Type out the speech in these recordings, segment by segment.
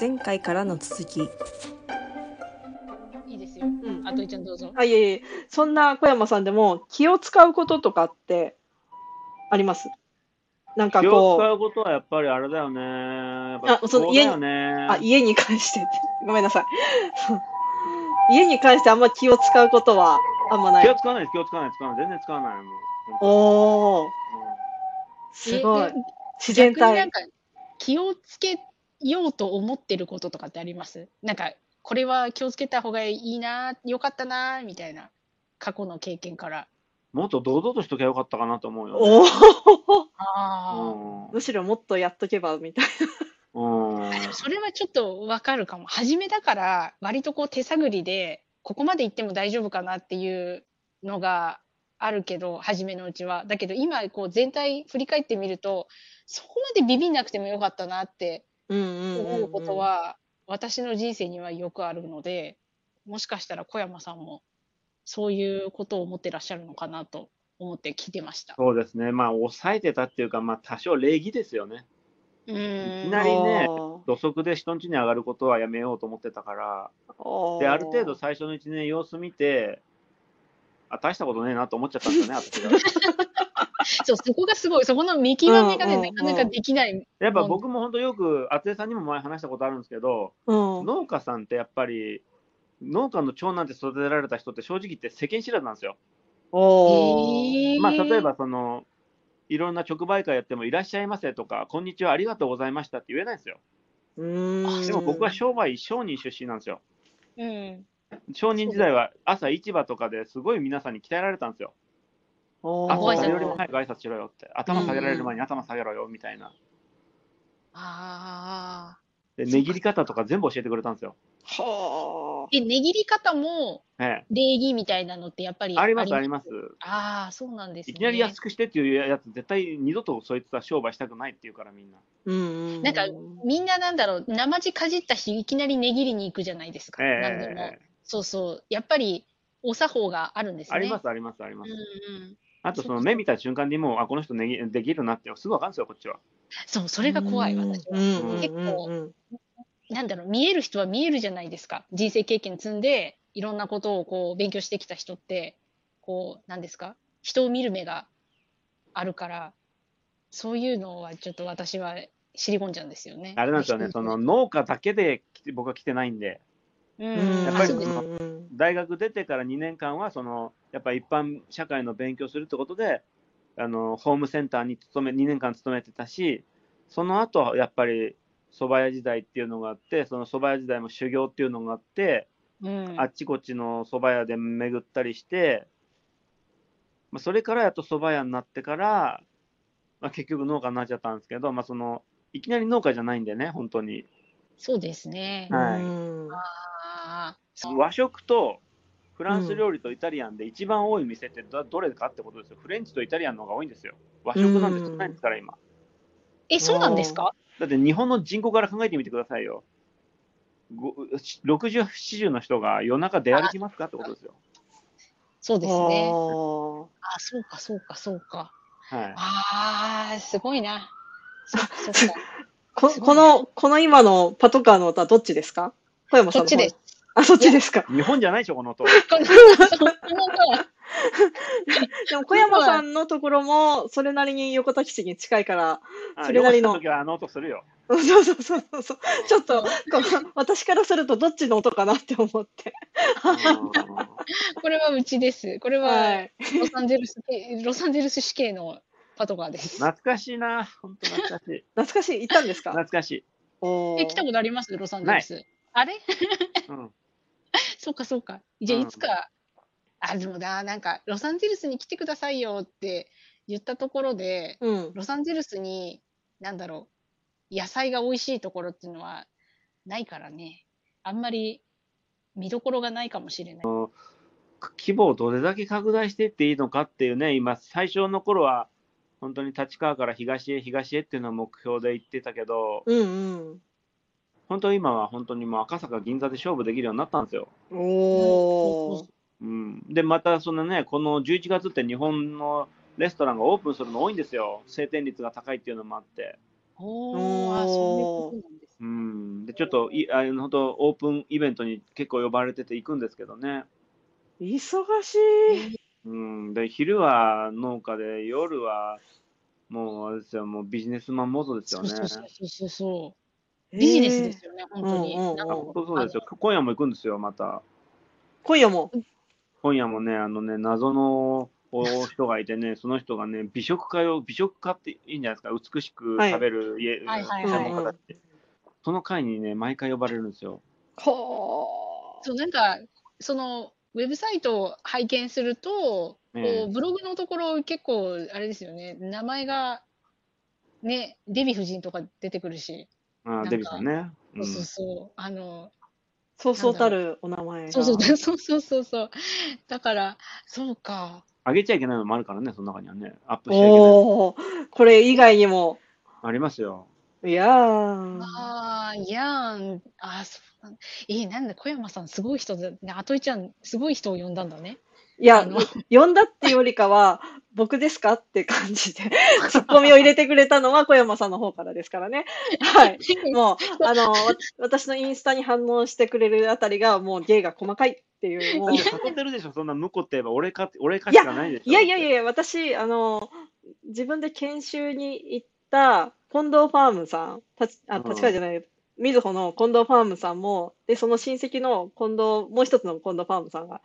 前回からの続きいいですよ。うんあといちゃんどうぞ。あ、いえいえ、そんな小山さんでも気を使うこととかってあります？なんか気をこ使うことはやっぱりあれだよね。あそのこうだよね。う、あ、家に関してって、ごめんなさい。家に関してあんま気を使うことはあんまない。気を使わないです、気を使わない、使わない。全然使わない。もうおー、うんすごいえ。自然体。逆になんか気をつけようと思ってることとかってあります？なんかこれは気をつけた方がいいなよかったなみたいな過去の経験から。もっと堂々としときゃよかったかなと思うよ、おー、あむしろもっとやっとけばみたいうん。うん。あでもそれはちょっとわかるかも。初めだから割とこう手探りでここまで行っても大丈夫かなっていうのがあるけど初めのうちは。だけど今こう全体振り返ってみるとそこまでビビんなくてもよかったなってな。うんうんうん、思うことは、私の人生にはよくあるのでもしかしたら小山さんもそういうことを思ってらっしゃるのかなと思って聞いてました。そうですね。まあ、抑えてたっていうか、まあ、多少礼儀ですよね。ういきなりねあー土足で人ん家に上がることはやめようと思ってたから、で、ある程度最初の1年様子見て、あ、大したことねえなと思っちゃったんですよね、私が。そうそこがすごいそこの見極めがね、うんうんなかなかできない。やっぱ僕も本当よく、厚江さんにも前話したことあるんですけど、うん、農家さんってやっぱり、農家の長男で育てられた人って正直言って世間知らずなんですよ。おまあ、例えばその、いろんな直売会やっても、いらっしゃいませとか、こんにちは、ありがとうございましたって言えないんですよ。うーんでも僕は商売、商人出身なんですよ。うん、商人時代は朝市場とかですごい皆さんに鍛えられたんですよ。あ、ご挨拶誰よりも早く挨拶しろよって。頭下げられる前に頭下げろよみたいな。ああ。で、値切り方とか全部教えてくれたんですよ。はえ、値切り方もえ礼儀みたいなのってやっぱりえ、あります、あります。ああ、そうなんですね。いきなり安くしてっていうやつ、絶対二度とそいつは商売したくないっていうから、みんな。うんうんなんかみんななんだろう、生地かじった日、いきなり値切りに行くじゃないですか。ええ何でも。そうそう。やっぱり、お作法があるんですね。あります、あります、あります。うんうん。あと、その目見た瞬間にもう、あ、この人ねぎできるなって、すぐわかるんですよ、こっちは。そう、それが怖い、私は。結構なんだろう、見える人は見えるじゃないですか。人生経験積んで、いろんなことをこう勉強してきた人って、こう、なんですか？人を見る目があるから、そういうのはちょっと私は知り込んじゃうんですよね。あれなんですよね、その農家だけで僕は来てないんで、うん、うんやっぱりその大学出てから2年間は、そのやっぱり一般社会の勉強するってことで、あのホームセンターに勤め2年間勤めてたし、その後やっぱり蕎麦屋時代っていうのがあって、その蕎麦屋時代も修行っていうのがあって、うんあっちこっちの蕎麦屋で巡ったりして、まあ、それからやっと蕎麦屋になってから、まあ、結局農家になっちゃったんですけど、まあ、そのいきなり農家じゃないんでね、本当に。そうですね。はい和食とフランス料理とイタリアンで一番多い店ってどどれかってことですよ。フレンチとイタリアンの方が多いんですよ。和食なんて少ないんですから、今。え、そうなんですか？だって日本の人口から考えてみてくださいよ。ご60、70の人が夜中出歩きますかってことですよ。そうですね。あそうか、そうか、そうか。はい。ああ、すごいな。そうか、そうか。ここの、この今のパトカーの音はどっちですか？小山さんの方こっちです？あ、そっちですか。日本じゃないでしょ、この音。でも小山さんのところも、それなりに横田基地に近いから、あそれなりのあの音するよ。そうそうそうそうそう。ちょっと、こう私からするとどっちの音かなって思って。これはうちです。これは、はい。ロサンゼルス系、ロサンゼルス市警のパトカーです。懐かしいな。本当懐かしい。懐かしい。行ったんですか？懐かしい。え、来たことあります？ロサンゼルス。あれ？うん。そうか、そうか。じゃあ、うんいつか、あ、でもな、なんか、ロサンゼルスに来てくださいよって言ったところで、うん。ロサンゼルスに、なんだろう、野菜が美味しいところっていうのはないからね。あんまり見どころがないかもしれない。規模をどれだけ拡大していっていいのかっていうね、今、最初の頃は、本当に立川から東へ東へっていうのを目標で言ってたけど、うん本当今は本当にもう赤坂、銀座で勝負できるようになったんですよ。うん。おー。うん、で、またそのね、この11月って日本のレストランがオープンするの多いんですよ。晴天率が高いっていうのもあって。おー、あそういうことなんですうん。で、ちょっと、いあの、本当オープンイベントに結構呼ばれてて行くんですけどね。忙しい。うん。で、昼は農家で、夜は、もう、あれですよ、もうビジネスマンモードですよね。そうそうそうそう。ビジネスですよね、本当に。うんうんうんなんかあ本当そうですよ。今夜も行くんですよ、また。今夜も？今夜もね、あのね、謎のお人がいてね、その人がね、美食家を、美食家っていいんじゃないですか、美しくはい食べる家、はい専門家たちその会にね、毎回呼ばれるんですよ。はそう、なんか、その、ウェブサイトを拝見すると、えこうブログのところ結構、あれですよね、名前が、ね、デヴィ夫人とか出てくるし、なんかあデビさんね。うんそうそうそう、あの、そうそうたるお名前が。そうそう、そうそうそうそう。だから、そうか。あげちゃいけないのもあるからね、その中にはね。アップしちゃいけないのおお、これ以外にも。ありますよ。いやー。ああ、いやん、あーそうなんえーなんだ、小山さん、すごい人だ。ね、あといちゃん、すごい人を呼んだんだね。いや呼んだってよりかは、僕ですかって感じで、ツッコミを入れてくれたのは小山さんの方からですからね。はい。もう、あの、わ私のインスタに反応してくれるあたりが、もう芸が細かいっていう、もうだっ。てるでしょ、そんな婿って言えば俺か、俺かしかないでしょ。いやいやいやいや、私、あの、自分で研修に行った近藤ファームさん、たちあ、うん立川じゃない、みずほの近藤ファームさんも、で、その親戚の近藤、もう一つの近藤ファームさんが、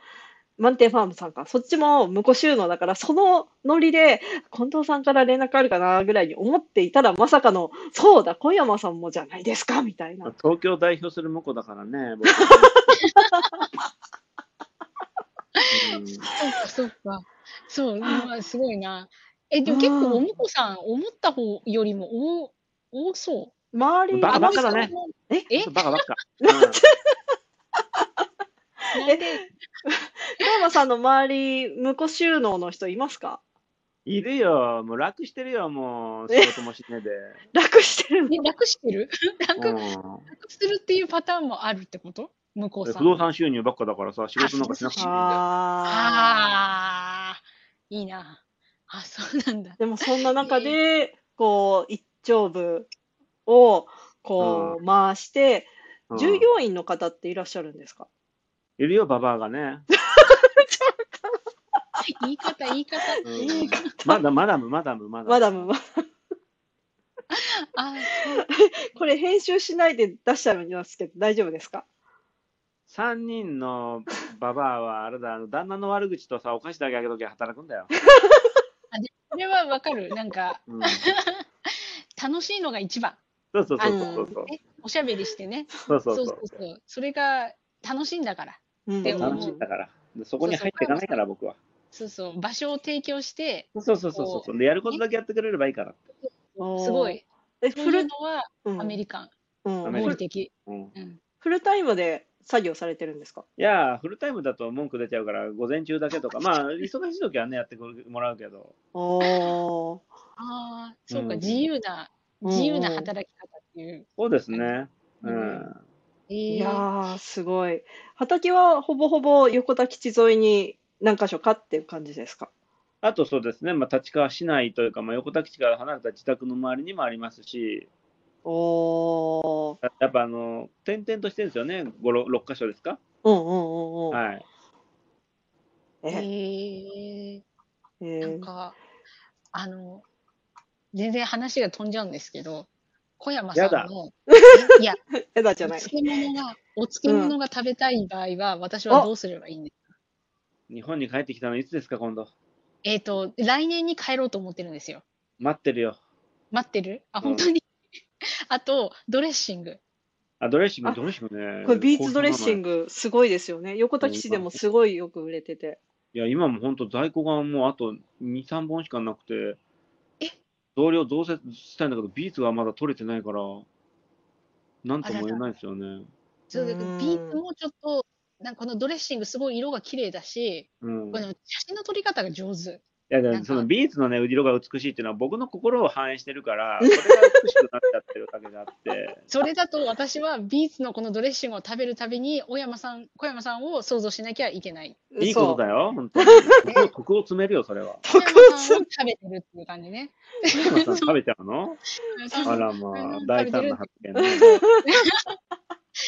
満点ファームさんか、そっちも無戸収納だから、そのノリで、近藤さんから連絡あるかなぐらいに思っていたら、まさかの、そうだ、小山さんもじゃないですか、みたいな。東京を代表する婿だからね、僕うん そうか、そうか。そう、まあ、すごいな。え、でも結構、おむこさん、思った方よりも多、多そ周り、バカう。バカだねええ？バカバカ。なんで、小山さんの周り、無戸収納の人いますか？いるよ、もう楽してるよ、もう仕事もしねえで。楽してる楽してる？楽、うん。楽するっていうパターンもあるってこと？向こうさん。不動産収入ばっかだからさ、仕事なんかしなくていいんだよ。あああ、いいな。あ、そうなんだ。ー。でもそんな中で、こう、一丁部を、こう、回して、うん。従業員の方っていらっしゃるんですか？いるよ、ババアがね。言い方、言い方。うん言い方まだ、マダム、マダム、マダム。マダムは、あこれ編集しないで出しちゃいますけど、大丈夫ですか？3人のババアは、あれだ、旦那の悪口とさ、お菓子だけあげときゃ働くんだよ。それはわかる。なんか、うん、楽しいのが一番。そうそうそうそうそう。ね、おしゃべりしてね。そうそうそうそうそうそう。それが楽しいんだから。うんでも楽しいんだから。でそこに入っていかないから、僕は。そうそう。場所を提供して、そうそうそうそう。で、やることだけやってくれればいいから。おーすごい。え、フル、のはうんアメリカン。うんアメリカ合理的。フルタイムで作業されてるんですか？いやー、フルタイムだと文句出ちゃうから、午前中だけとか、まあ、忙しい時はね、やってもらうけど。おー。ああ、そうか、うん自由な、自由な働き方っていう。そうですね。ううんいやすごい。畑はほぼほぼ横田基地沿いに何箇所かっていう感じですか？あとそうですね、まあ、立川市内というか、まあ、横田基地から離れた自宅の周りにもありますし、おー。やっぱあの、点々としてるんですよね、5、6箇所ですか？うんうんうんうん。はい。ええ、ー、えー、なんか、あの、全然話が飛んじゃうんですけど、小山さやだんの、いや、えだじゃない。お漬物が、お漬物が食べたい場合は、私はどうすればいいんですか？日本に帰ってきたのいつですか、今度？えっ、と、来年に帰ろうと思ってるんですよ。待ってるよ。待ってる？あ、うん本当に、あと、ドレッシング。あ、ドレッシング、あドレッシングね。これビーツドレッシング。グすごいですよね。横田基地でもすごいよく売れてて。いや、今も本当在庫がもうあと2、3本しかなくてえ、増量増設したいんだけど、ビーツがまだ取れてないから、なんとも言えないですよね。そうだビーツもちょっと、なんかこのドレッシングすごい色が綺麗だし、うんこ。の写真の撮り方が上手。いや、そのビーツのね、色が美しいっていうのは僕の心を反映してるから、それが美しくなっちゃってるだけであって。それだと私はビーツのこのドレッシングを食べるたびに小山さん小山さんを想像しなきゃいけない。いいことだよ。よ、本当に。徳を徳を詰めるよ、それは。小山さんを食べてるっていう感じね。小山さん食べちゃうの？そうあらまあ、大胆な発見ね。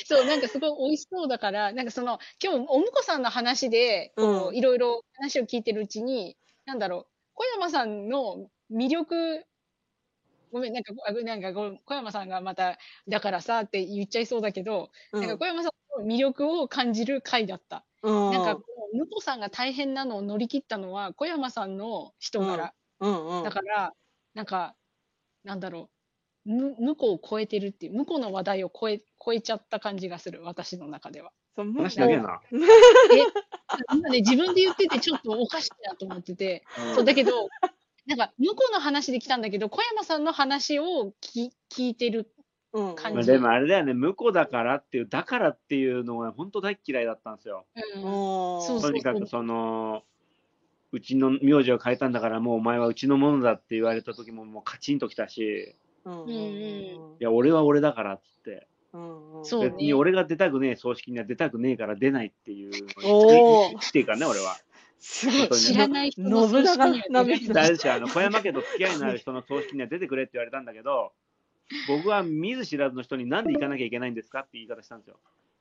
そう、なんかすごい美味しそうだから、なんかその、今日、おむこさんの話で、こうう、いろいろ話を聞いてるうちに、なんだろう、小山さんの魅力、ごめん、なんか、あなんかご小山さんがまた、だからさって言っちゃいそうだけど、うん。なんか小山さんの魅力を感じる回だった。うん。なんか、こうむこさんが大変なのを乗り切ったのは、小山さんの人柄。うん。うん。だから、なんか、なんだろう、む向こうを超えてるっていう、向こうの話題を超え超えちゃった感じがする、私の中では。そう話だけやな。今ね、自分で言っててちょっとおかしいなと思ってて、そうだけど、なんか、向こうの話で来たんだけど、小山さんの話を聞聞いてる。うん。感じ。まあでもあれだよね、向こうだからっていう、だからっていうのが本当大っ嫌いだったんですよ。うん。おーそうそうとにかくその、うちの名字を変えたんだから、もうお前はうちのものだって言われた時ももうカチンときたし、うんうん。いや、俺は俺だからっつって、うんうんそうね別に俺が出たくねえ葬式には出たくねえから出ないっていうおー生きていからね、俺は。すごい知らない人の葬式には出ない大事あの小山家と付き合いのある人の葬式には出てくれって言われたんだけど、僕は見ず知らずの人になんで行かなきゃいけないんですかって言い方したんですよ。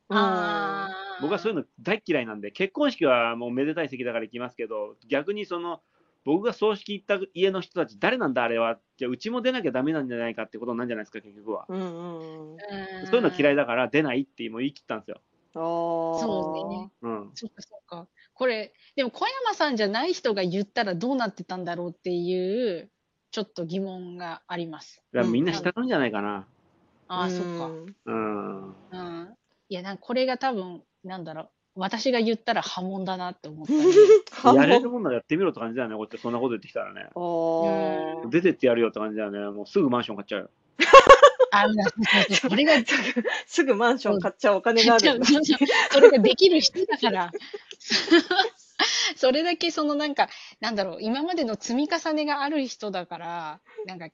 あー僕はそういうの大っ嫌いなんで、結婚式はもうめでたい席だから行きますけど、逆にその、僕が葬式行った家の人たち、誰なんだあれは、じゃあうちも出なきゃダメなんじゃないかってことなんじゃないですか、結局は。うんうんうんそういうの嫌いだ。だから出ないってもう言い切ったんですよ。あーそうねうん。そっかそっか。これ、でも小山さんじゃない人が言ったらどうなってたんだろうっていう、ちょっと疑問があります。だみんな従うんじゃないかな。ああ、そっか。うんうん。うん。いや、なんかこれが多分、なんだろう。私が言ったら波紋だなって思ったね、半やれる分もんならやってみろって感じだよね、こうやってそんなこと言ってきたらね。出てってやるよって感じだよね。もうすぐマンション買っちゃうよ。あ、そすぐマンション買っちゃうお金がある。それができる人だから。それだけそのなんか、なんだろう、今までの積み重ねがある人だから、なんか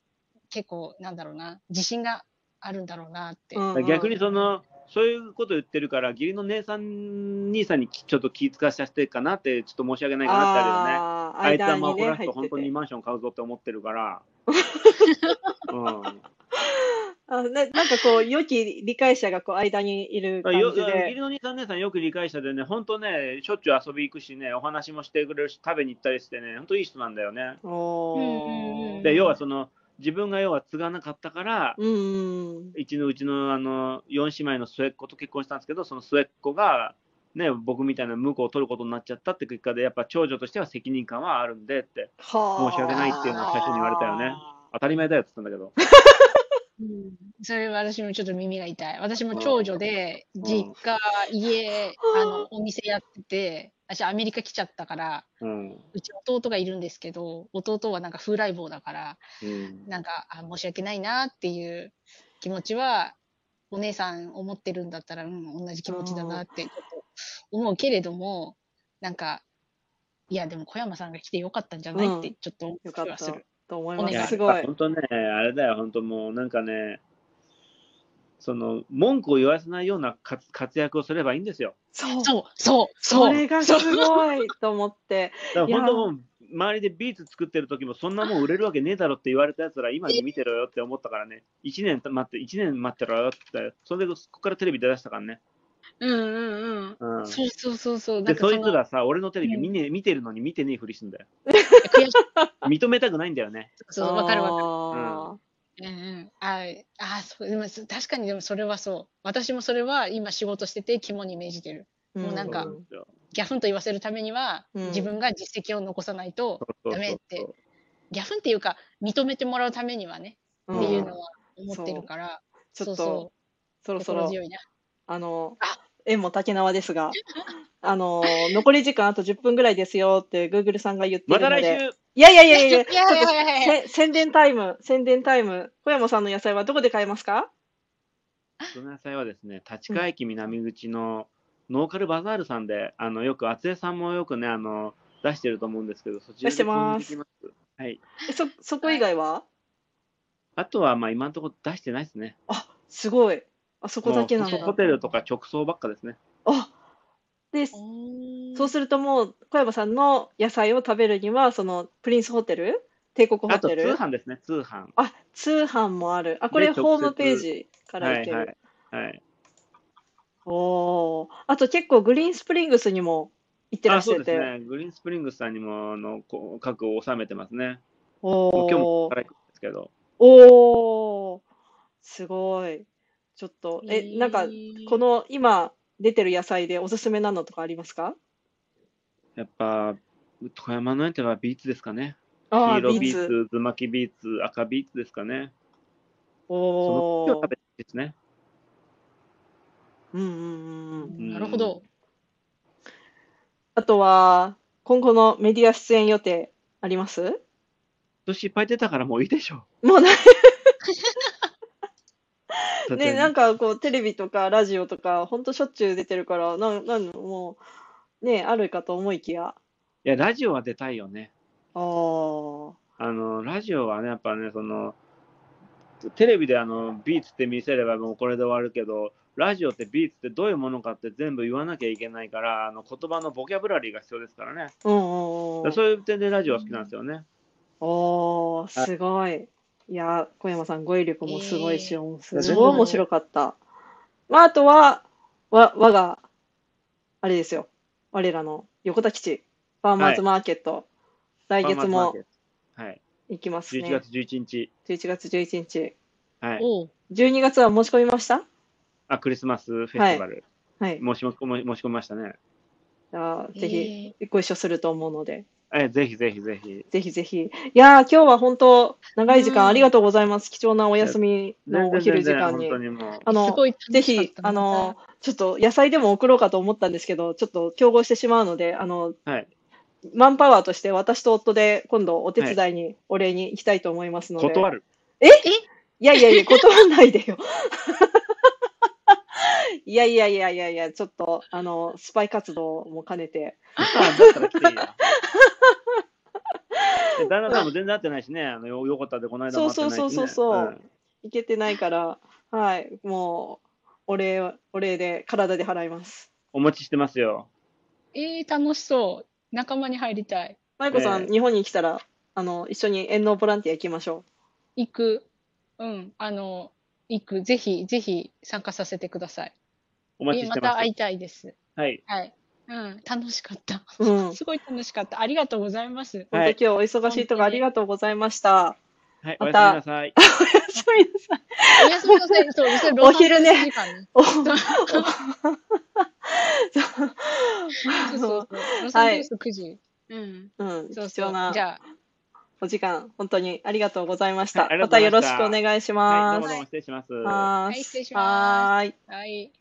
結構、なんだろうな、自信があるんだろうなって。逆にその、そういうこと言ってるから、義理の姉さん、兄さんにちょっと気遣わさせてるかなって、ちょっと申し訳ないかなってあるよね。あいつは。本当にマンション買うぞって思ってるから。うん。あななんかこう、良き理解者がこう間にいる感よじで義理。の兄さん姉さんよく理解者でね、本当ね、しょっちゅう遊び行くしね、お話もしてくれるし、食べに行ったりしてね、本当いい人なんだよね。で、要はその、自分が要は継がなかったから、うんうん。一のうちのあの4姉妹の末っ子と結婚したんですけど、その末っ子が、ね、僕みたいな婿を取ることになっちゃったって結果で、やっぱ長女としては責任感はあるんでって、はあ申し訳ないっていうのを最初に言われたよね。当たり前だよって言ったんだけど。うんそれは私もちょっと耳が痛い。私も長女で、ん実家、家、あの、お店やってて、私アメリカ来ちゃったから、うん。うち弟がいるんですけど、弟はなんか風来坊だから、うん。なんか、あ申し訳ないなっていう気持ちは、お姉さん思ってるんだったら、うん、同じ気持ちだなってちょっと思うけれども、なんか、いや、でも小山さんが来てよかったんじゃないってちょっと思。と思いお願います。すごい。本当ね、あれだよ、本当もうなんかね、その文句を言わせないような活活躍をすればいいんですよ。そう。そう、そう、そそう。れがすごいと思って。だから本いや当もう、周りでビーツ作ってる時も、そんなもん売れるわけねえだろって言われたやつら、今に見てろよって思ったからね、1年待って、1年待ってろよって、それでそこからテレビ出だしたからね。うんうんうん。うん、そうそうそうそう。なで、そいつらさ、俺のテレビうん見,、ね見てるのに見てねえふりすんだよ。悔しい。認めたくないんだよね。そう、わかるわかる。わうんうん。ああ、そう、でもそ確かにでもそれはそう。私もそれは今仕事してて肝に銘じてる。る。もうなんかそうですよギャフンと言わせるためには、うん。自分が実績を残さないと、そうそうそう。ダメって。ギャフンっていうか、認めてもらうためにはね、うん。っていうのは思ってるから、ちょっと、そうそろそろ、心強いな。あのあ、縁も竹縄ですが、あの、残り時間あと10分ぐらいですよって Google さんが言っていまた来るので、週いやいやいやいや、いやいやいやいやいやせ宣伝タイム、宣伝タイム。小山さんの野菜はどこで買えますか？その野菜はですね、立川駅南口のノーカルバザールさんで、あのよく厚江さんもよくね、あの出してると思うんですけど、そちら出してで購入ます？できます。はい。えそ、そこ以外は？あとは、まあ、今のところ出してないですね。あ、すごい。あそこだけなんだ。もうホテルとか直送ばっかですね。あ、で、そうするともう、小山さんの野菜を食べるには、その、プリンスホテル？帝国ホあと、通テル販ですね、通販。あ、通販もある。あ、これで直接ホームページからはいける。い。はい。おー。あと結構グリーンスプリングスにも行ってらっあ、しゃって。そうですね。グリーンスプリングスさんにも、あの、こう核を収めてますね。もう今日もこおから行くんですけど。おー。すごい。ちょっと、え、ーなんか、この今出てる野菜でおすすめなのとかありますか？やっぱ、富山のやつはビーツですかね。ああ、黄色ビーツ。ビーツ、ズマキビーツ、赤ビーツですかね。そのおー時を食。べてですね。うんうんうんうん。んなるほど。あとは、今後のメディア出演予定あります？今年いっぱい出たからもういいでしょもうない。う。ね、なんかこう、テレビとかラジオとか、ほんとしょっちゅう出てるから、なん、なん、もう、ね、あるかと思いきや。いや、ラジオは出たいよね。あー。あの、ラジオはね、やっぱね、その、テレビであの、ビーツって見せればもうこれで終わるけど、ラジオってビーツってどういうものかって全部言わなきゃいけないから、あの言葉のボキャブラリーが必要ですからね。うんうんうん。そういう点でラジオは好きなんですよね。おー、すごい。いや、小山さん語彙力もすごいし、えすごい面白かった。まあ、あとは、わ、我が、あれですよ。我らの横田基地、ファーマーズマーケット、来月もはい。行きます11ね。月11日。11月11日。はい。おう12月は申し込みました？あ、クリスマスフェスティバル。はい。申し申し申し込みましたね。じゃあ、ぜひ、ご一緒すると思うので、え、ぜひぜひぜひ。ぜひぜひ。いやー、今日は本当、長い時間うんありがとうございます。貴重なお休みのお昼時間に。あのす、ごい楽ぜひ、あの、ちょっと野菜でも送ろうかと思ったんですけど、ちょっと競合してしまうので、あの、はい。マンパワーとして私と夫で今度お手伝いに、お礼に行きたいと思いますので。断る。いやいやいや、断らないでよ。いやいやいやいやいや、ちょっと、あの、スパイ活動も兼ねて。あだったら来ていいや。で旦那さんも全然会ってないしね、あのよ横田でこの間も会ってないし、ね。そうそうそうそうそううんいけてないから、はい、もう、お礼を、お礼で、体で払います。お待ちしてますよ。えー、楽しそう。仲間に入りたい。舞子さん、ええ日本に来たら、あの、一緒に遠農ボランティア行きましょ行く。うん。あの、行く。ぜひ、ぜひ参加させてください。お待ちしてます。また会いたいです。はい。はい。うん。楽しかった。う。うん。本 すごい楽しかった。ありがとうございます。当、はい今日お忙しいとこありがとうございました。はい、おまたやすみなさい。おやすみなさい。おやすみなさい。そう、それお昼ねおそうそうそう。ロサンゼルス9時。うん。うん、そうそう。貴重なじゃあ、お時間、本当にありがとうございました。はいありがまたよろしとうございましたくお願いしはい、どうます。もどうも失礼します。はい失礼しはーい。はい。